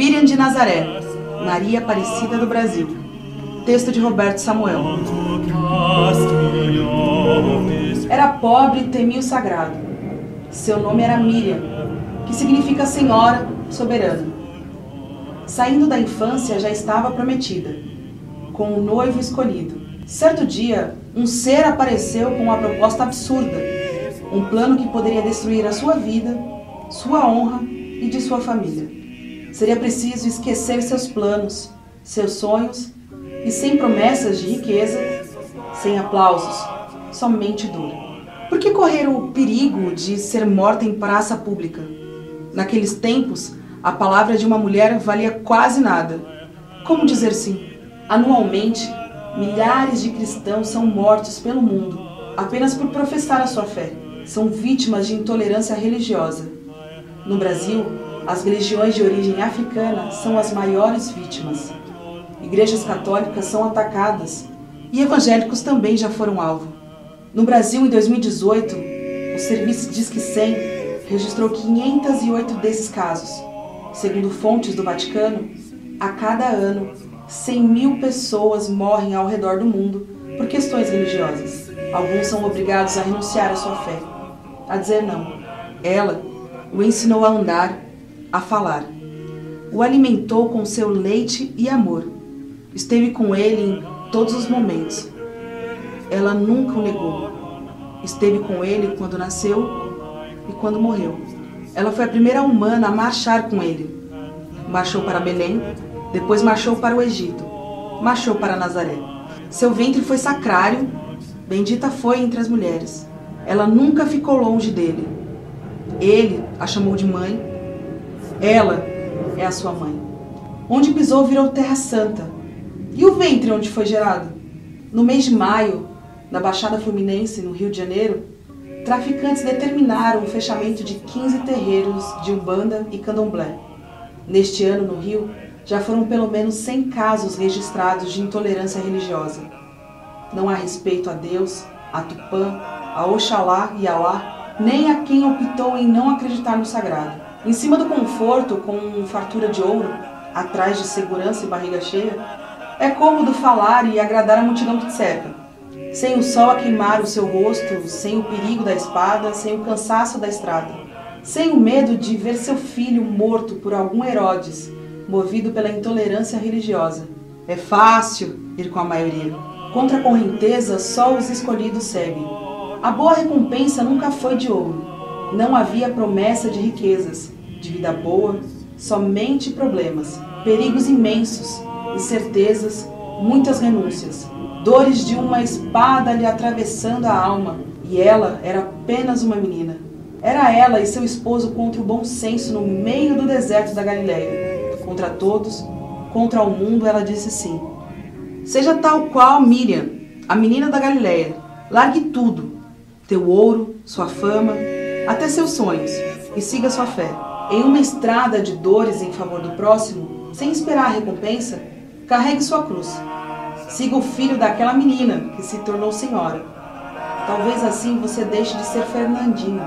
Miriam de Nazaré, Maria Aparecida do Brasil. Texto de Roberto Samuel. Era pobre e temia o sagrado. Seu nome era Miriam, que significa Senhora Soberana. Saindo da infância já estava prometida, com o noivo escolhido. Certo dia, um ser apareceu com uma proposta absurda, um plano que poderia destruir a sua vida, sua honra e de sua família. Seria preciso esquecer seus planos, seus sonhos e sem promessas de riqueza, sem aplausos, somente dor. Por que correr o perigo de ser morta em praça pública? Naqueles tempos, a palavra de uma mulher valia quase nada. Como dizer sim? Anualmente, milhares de cristãos são mortos pelo mundo apenas por professar a sua fé. São vítimas de intolerância religiosa. No Brasil, as religiões de origem africana são as maiores vítimas. Igrejas católicas são atacadas e evangélicos também já foram alvo. No Brasil, em 2018, o serviço Disque 100 registrou 508 desses casos. Segundo fontes do Vaticano, a cada ano, 100 mil pessoas morrem ao redor do mundo por questões religiosas. Alguns são obrigados a renunciar à sua fé, a dizer não. Ela o ensinou a andar, a falar. O alimentou com seu leite e amor. Esteve com ele em todos os momentos. Ela nunca o negou. Esteve com ele quando nasceu e quando morreu. Ela foi a primeira humana a marchar com ele. Marchou para Belém, depois marchou para o Egito, marchou para Nazaré. Seu ventre foi sacrário, bendita foi entre as mulheres. Ela nunca ficou longe dele. Ele a chamou de mãe. Ela é a sua mãe. Onde pisou virou terra santa. E o ventre onde foi gerado? No mês de maio, na Baixada Fluminense, no Rio de Janeiro, traficantes determinaram o fechamento de 15 terreiros de Umbanda e Candomblé. Neste ano, no Rio, já foram pelo menos 100 casos registrados de intolerância religiosa. Não há respeito a Deus, a Tupã, a Oxalá e Alá, nem a quem optou em não acreditar no sagrado. Em cima do conforto, com fartura de ouro, atrás de segurança e barriga cheia, é cômodo falar e agradar a multidão que te cerca. Sem o sol a queimar o seu rosto, sem o perigo da espada, sem o cansaço da estrada, sem o medo de ver seu filho morto por algum Herodes, movido pela intolerância religiosa. É fácil ir com a maioria. Contra a correnteza, só os escolhidos seguem. A boa recompensa nunca foi de ouro. Não havia promessa de riquezas, de vida boa, somente problemas, perigos imensos, incertezas, muitas renúncias, dores de uma espada lhe atravessando a alma, e ela era apenas uma menina. Era ela e seu esposo contra o bom senso no meio do deserto da Galileia. Contra todos, contra o mundo, ela disse sim. Seja tal qual Miriam, a menina da Galileia. Largue tudo, teu ouro, sua fama, até seus sonhos, e siga sua fé. Em uma estrada de dores em favor do próximo, sem esperar a recompensa, carregue sua cruz. Siga o filho daquela menina que se tornou senhora. Talvez assim você deixe de ser Fernandinho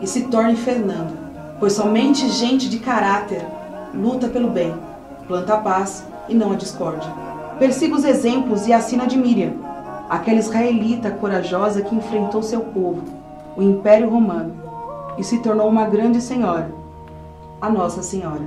e se torne Fernando, pois somente gente de caráter luta pelo bem, planta a paz e não a discórdia. Persiga os exemplos e assina de Miriam, aquela israelita corajosa que enfrentou seu povo, o Império Romano, e se tornou uma grande senhora, a Nossa Senhora.